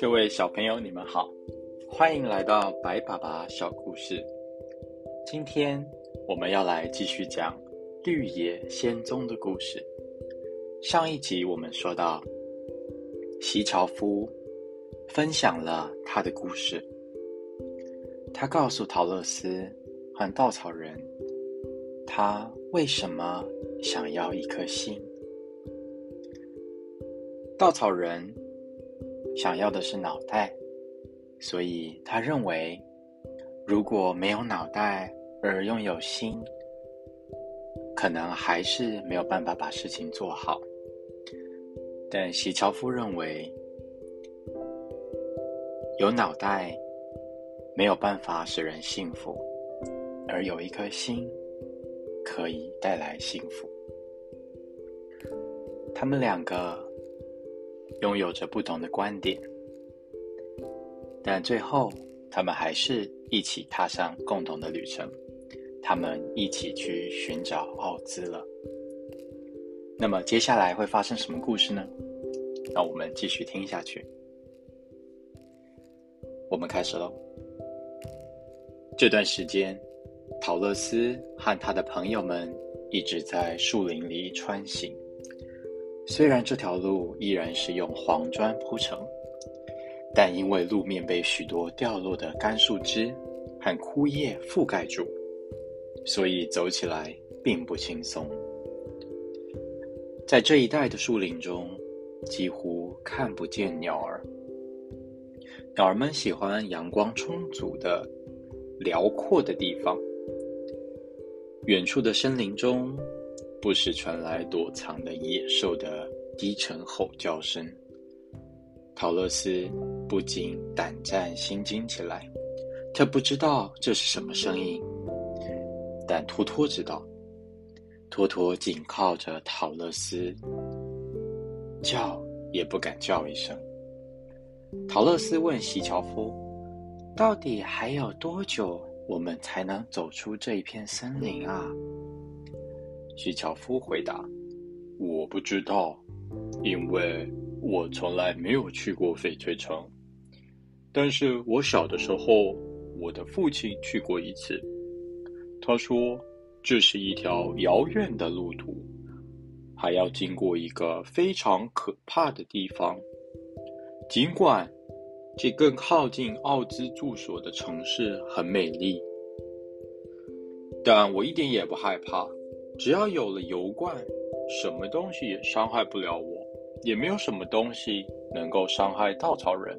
各位小朋友，你们好，欢迎来到白爸爸小故事。今天我们要来继续讲绿野仙踪的故事。上一集我们说到，席樵夫分享了他的故事，他告诉陶乐斯和稻草人，他为什么想要一颗心。稻草人。想要的是脑袋，所以他认为，如果没有脑袋而拥有心，可能还是没有办法把事情做好。但席樵夫认为，有脑袋没有办法使人幸福，而有一颗心可以带来幸福。他们两个。拥有着不同的观点，但最后他们还是一起踏上共同的旅程。他们一起去寻找奥兹了。那么接下来会发生什么故事呢？那我们继续听下去。我们开始喽。这段时间，陶乐斯和他的朋友们一直在树林里穿行。虽然这条路依然是用黄砖铺成，但因为路面被许多掉落的干树枝和枯叶覆盖住，所以走起来并不轻松。在这一带的树林中，几乎看不见鸟儿。鸟儿们喜欢阳光充足的、辽阔的地方。远处的森林中。不时传来躲藏的野兽的低沉吼叫声，陶乐斯不禁胆战心惊起来。他不知道这是什么声音，但托托知道。托托紧靠着陶乐斯，叫也不敢叫一声。陶乐斯问席樵夫：“到底还有多久，我们才能走出这一片森林啊？”徐樵夫回答：“我不知道，因为我从来没有去过翡翠城。但是我小的时候，我的父亲去过一次。他说，这是一条遥远的路途，还要经过一个非常可怕的地方。尽管这更靠近奥兹住所的城市很美丽，但我一点也不害怕。”只要有了油罐，什么东西也伤害不了我，也没有什么东西能够伤害稻草人。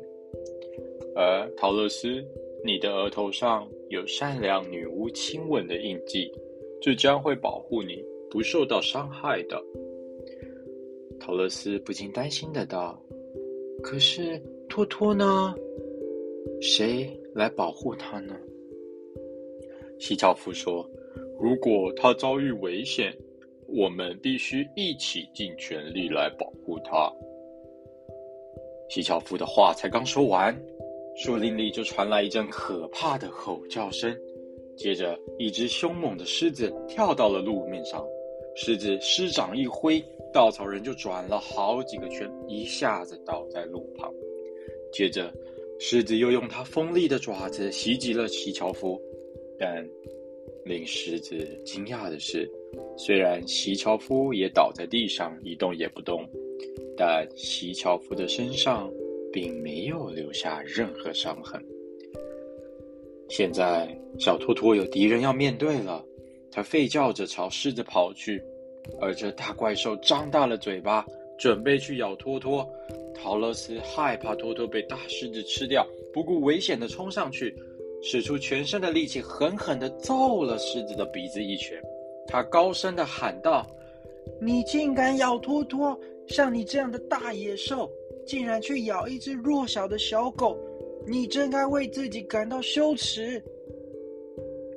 而陶乐斯，你的额头上有善良女巫亲吻的印记，这将会保护你不受到伤害的。陶乐斯不禁担心的道：“可是托托呢？谁来保护他呢？”西樵夫说。如果他遭遇危险，我们必须一起尽全力来保护他。西樵夫的话才刚说完，树林里就传来一阵可怕的吼叫声，接着一只凶猛的狮子跳到了路面上，狮子狮掌一挥，稻草人就转了好几个圈，一下子倒在路旁。接着，狮子又用它锋利的爪子袭击了西樵夫，但。令狮子惊讶的是，虽然席樵夫也倒在地上一动也不动，但席樵夫的身上并没有留下任何伤痕。现在，小托托有敌人要面对了，他吠叫着朝狮子跑去，而这大怪兽张大了嘴巴，准备去咬托托。陶乐斯害怕托托被大狮子吃掉，不顾危险的冲上去。使出全身的力气，狠狠地揍了狮子的鼻子一拳。他高声地喊道：“你竟敢咬托托！像你这样的大野兽，竟然去咬一只弱小的小狗，你真该为自己感到羞耻。”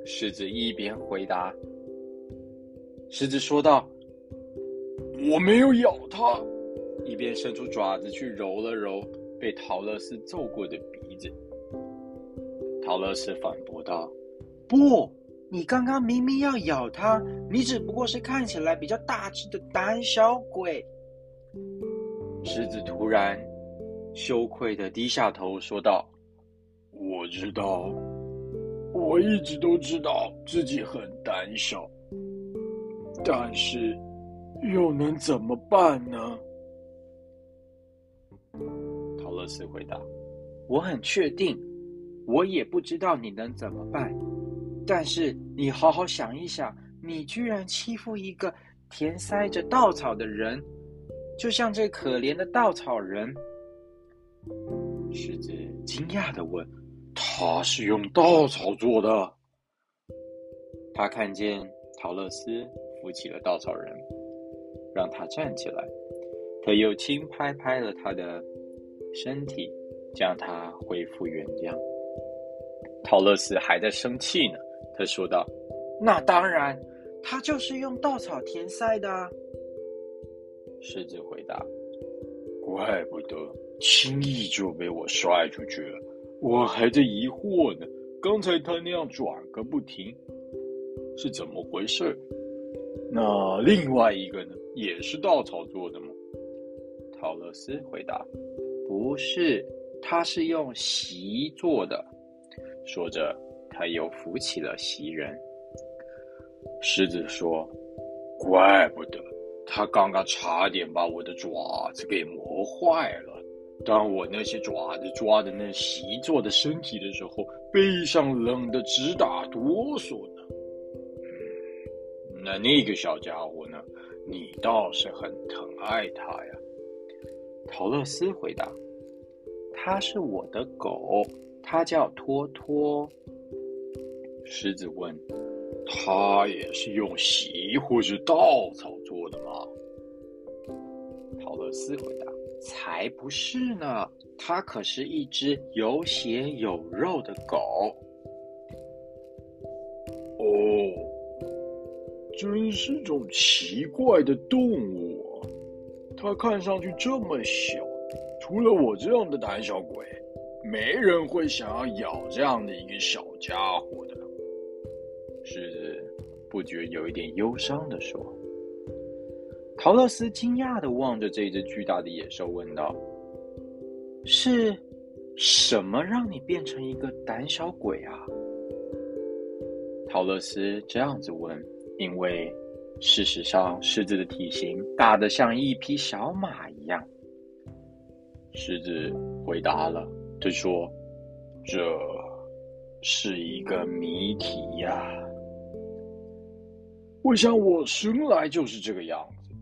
狮子一边回答，狮子说道：“我没有咬它。”一边伸出爪子去揉了揉被陶乐斯揍过的鼻子。陶乐斯反驳道：“不，你刚刚明明要咬他，你只不过是看起来比较大只的胆小鬼。狮子突然羞愧的低下头说道：“我知道，我一直都知道自己很胆小，但是又能怎么办呢？”斯回答：“我很确定，我也不知道你能怎么办。”但是你好好想一想，你居然欺负一个填塞着稻草的人，就像这可怜的稻草人。狮子惊讶的问：“他是用稻草做的？”他看见陶乐斯扶起了稻草人，让他站起来，他又轻拍拍了他的身体，将他恢复原样。陶乐斯还在生气呢。他说道：“那当然，他就是用稻草填塞的。”狮子回答：“怪不得轻易就被我摔出去了，我还在疑惑呢。刚才他那样转个不停，是怎么回事？那另外一个呢？也是稻草做的吗？”陶乐斯回答：“不是，他是用席做的。”说着。他又扶起了袭人。狮子说：“怪不得他刚刚差点把我的爪子给磨坏了。当我那些爪子抓的那席做的身体的时候，背上冷的直打哆嗦呢。那那个小家伙呢？你倒是很疼爱他呀。”陶乐斯回答：“它是我的狗，它叫托托。”狮子问：“它也是用席或是稻草做的吗？”陶乐斯回答：“才不是呢，它可是一只有血有肉的狗。”哦，真是种奇怪的动物啊！它看上去这么小，除了我这样的胆小鬼，没人会想要咬这样的一个小家伙的。狮子不觉有一点忧伤的说：“陶乐斯惊讶的望着这只巨大的野兽，问道：‘是什么让你变成一个胆小鬼啊？’”陶乐斯这样子问，因为事实上狮子的体型大得像一匹小马一样。狮子回答了，他说：“这是一个谜题呀。”我想，我生来就是这个样子。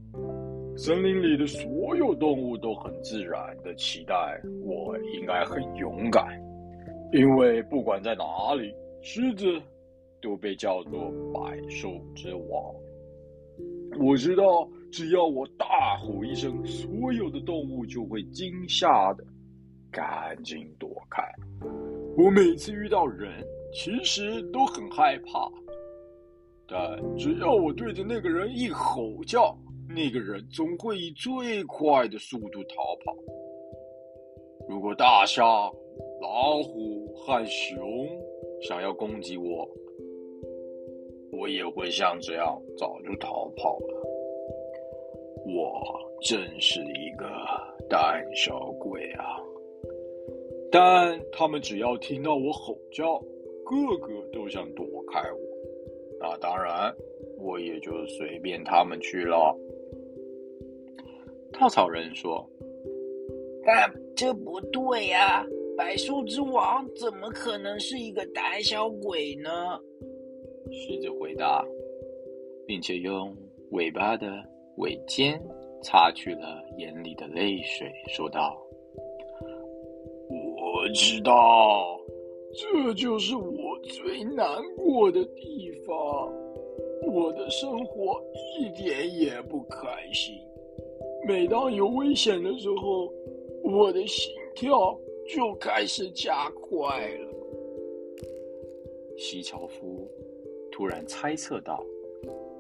森林里的所有动物都很自然的期待我应该很勇敢，因为不管在哪里，狮子都被叫做百兽之王。我知道，只要我大吼一声，所有的动物就会惊吓的赶紧躲开。我每次遇到人，其实都很害怕。但只要我对着那个人一吼叫，那个人总会以最快的速度逃跑。如果大象、老虎和熊想要攻击我，我也会像这样早就逃跑了。我真是一个胆小鬼啊！但他们只要听到我吼叫，个个都想躲开我。那当然，我也就随便他们去了。稻草人说：“但这不对呀，百兽之王怎么可能是一个胆小鬼呢？”狮子回答，并且用尾巴的尾尖擦去了眼里的泪水，说道：“我知道。”这就是我最难过的地方，我的生活一点也不开心。每当有危险的时候，我的心跳就开始加快了。西樵夫突然猜测道：“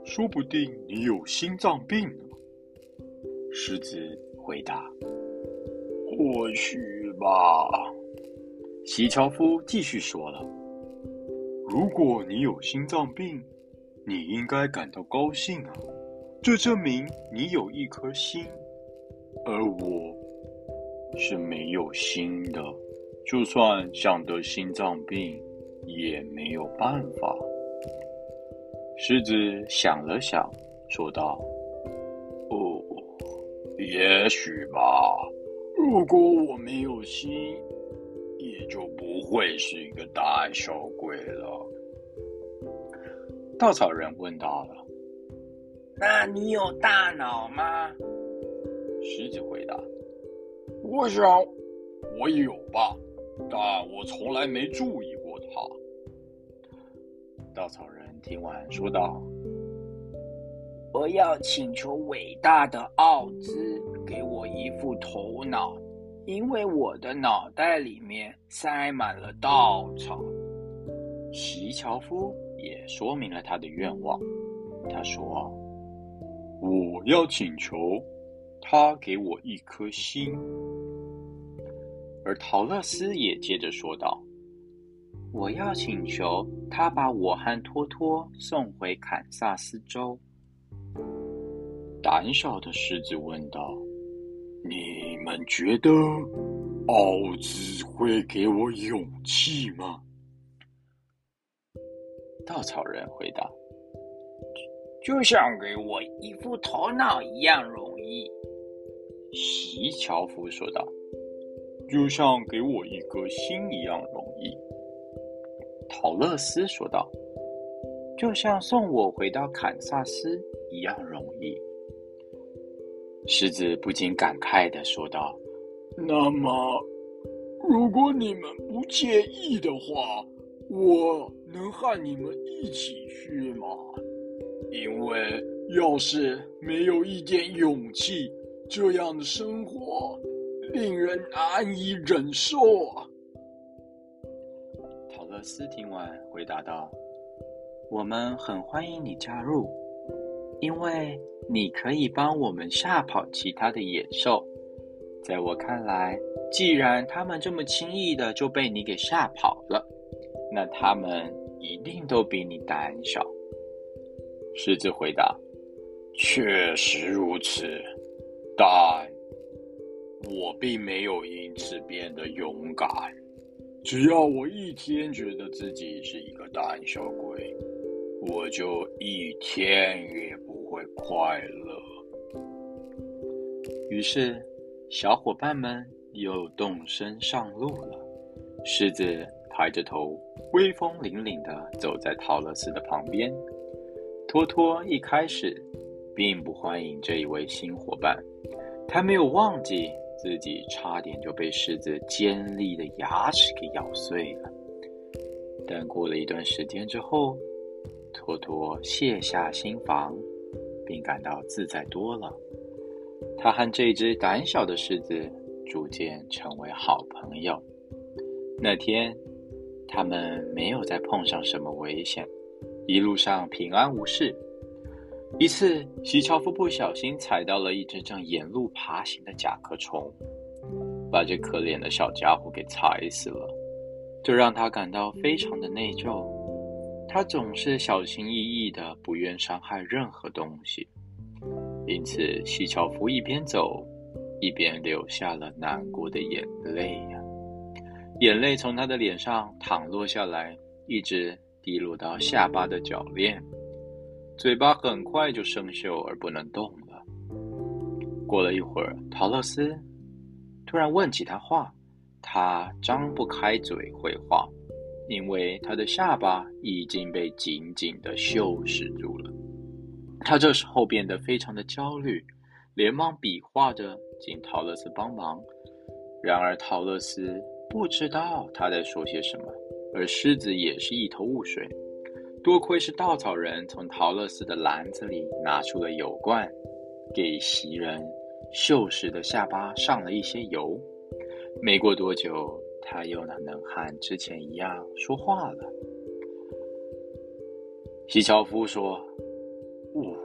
说不定你有心脏病呢。”狮子回答：“或许吧。”西樵夫继续说了：“如果你有心脏病，你应该感到高兴啊，这证明你有一颗心，而我是没有心的，就算想得心脏病，也没有办法。”狮子想了想，说道：“哦，也许吧。如果我没有心。”也就不会是一个胆小鬼了。稻草人问到了：“那你有大脑吗？”狮子回答：“我想我有吧，但我从来没注意过它。”稻草人听完说道：“我要请求伟大的奥兹给我一副头脑。”因为我的脑袋里面塞满了稻草。席樵夫也说明了他的愿望。他说：“我要请求他给我一颗心。”而陶乐斯也接着说道：“我要请求他把我和托托送回堪萨斯州。”胆小的狮子问道。你们觉得奥兹会给我勇气吗？稻草人回答：“就像给我一副头脑一样容易。”席樵夫说道：“就像给我一颗心一样容易。”陶乐斯说道：“就像送我回到堪萨斯一样容易。”狮子不禁感慨的说道：“那么，如果你们不介意的话，我能和你们一起去吗？因为要是没有一点勇气，这样的生活令人难以忍受啊。”陶乐斯听完回答道：“我们很欢迎你加入。”因为你可以帮我们吓跑其他的野兽，在我看来，既然他们这么轻易的就被你给吓跑了，那他们一定都比你胆小。狮子回答：“确实如此，但我并没有因此变得勇敢。只要我一天觉得自己是一个胆小鬼，我就一天也不。”会快乐。于是，小伙伴们又动身上路了。狮子抬着头，威风凛凛的走在陶乐斯的旁边。托托一开始并不欢迎这一位新伙伴，他没有忘记自己差点就被狮子尖利的牙齿给咬碎了。但过了一段时间之后，托托卸下心防。并感到自在多了。他和这只胆小的狮子逐渐成为好朋友。那天，他们没有再碰上什么危险，一路上平安无事。一次，西樵夫不小心踩到了一只正沿路爬行的甲壳虫，把这可怜的小家伙给踩死了，这让他感到非常的内疚。他总是小心翼翼的，不愿伤害任何东西，因此西樵夫一边走，一边流下了难过的眼泪呀。眼泪从他的脸上淌落下来，一直滴落到下巴的铰链，嘴巴很快就生锈而不能动了。过了一会儿，陶乐斯突然问起他话，他张不开嘴回话。因为他的下巴已经被紧紧的锈蚀住了，他这时候变得非常的焦虑，连忙比划着请陶乐斯帮忙。然而陶乐斯不知道他在说些什么，而狮子也是一头雾水。多亏是稻草人从陶乐斯的篮子里拿出了油罐，给袭人锈蚀的下巴上了一些油。没过多久。他又能能和之前一样说话了。西樵夫说：“哦，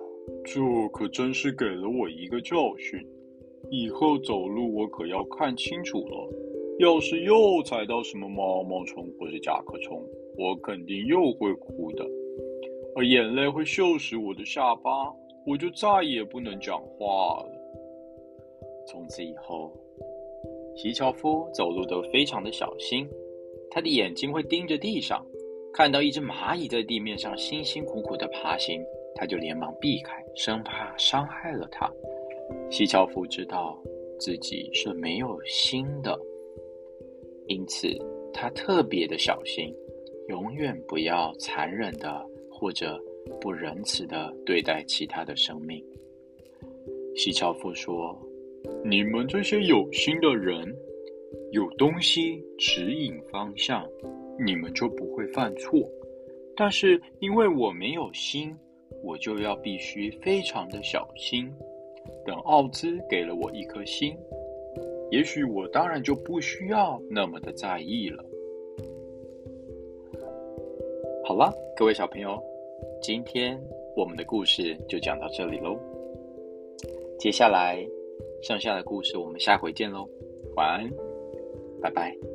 这可真是给了我一个教训。以后走路我可要看清楚了。要是又踩到什么毛毛虫或者甲壳虫，我肯定又会哭的，而眼泪会锈蚀我的下巴，我就再也不能讲话了。从此以后，西樵夫走路都非常的小心，他的眼睛会盯着地上，看到一只蚂蚁在地面上辛辛苦苦的爬行，他就连忙避开，生怕伤害了它。西樵夫知道自己是没有心的，因此他特别的小心，永远不要残忍的或者不仁慈的对待其他的生命。西樵夫说：“你们这些有心的人，有东西指引方向，你们就不会犯错。但是因为我没有心，我就要必须非常的小心。”等奥兹给了我一颗心，也许我当然就不需要那么的在意了。各位小朋友，今天我们的故事就讲到这里喽。接下来剩下的故事我们下回见喽，晚安，拜拜。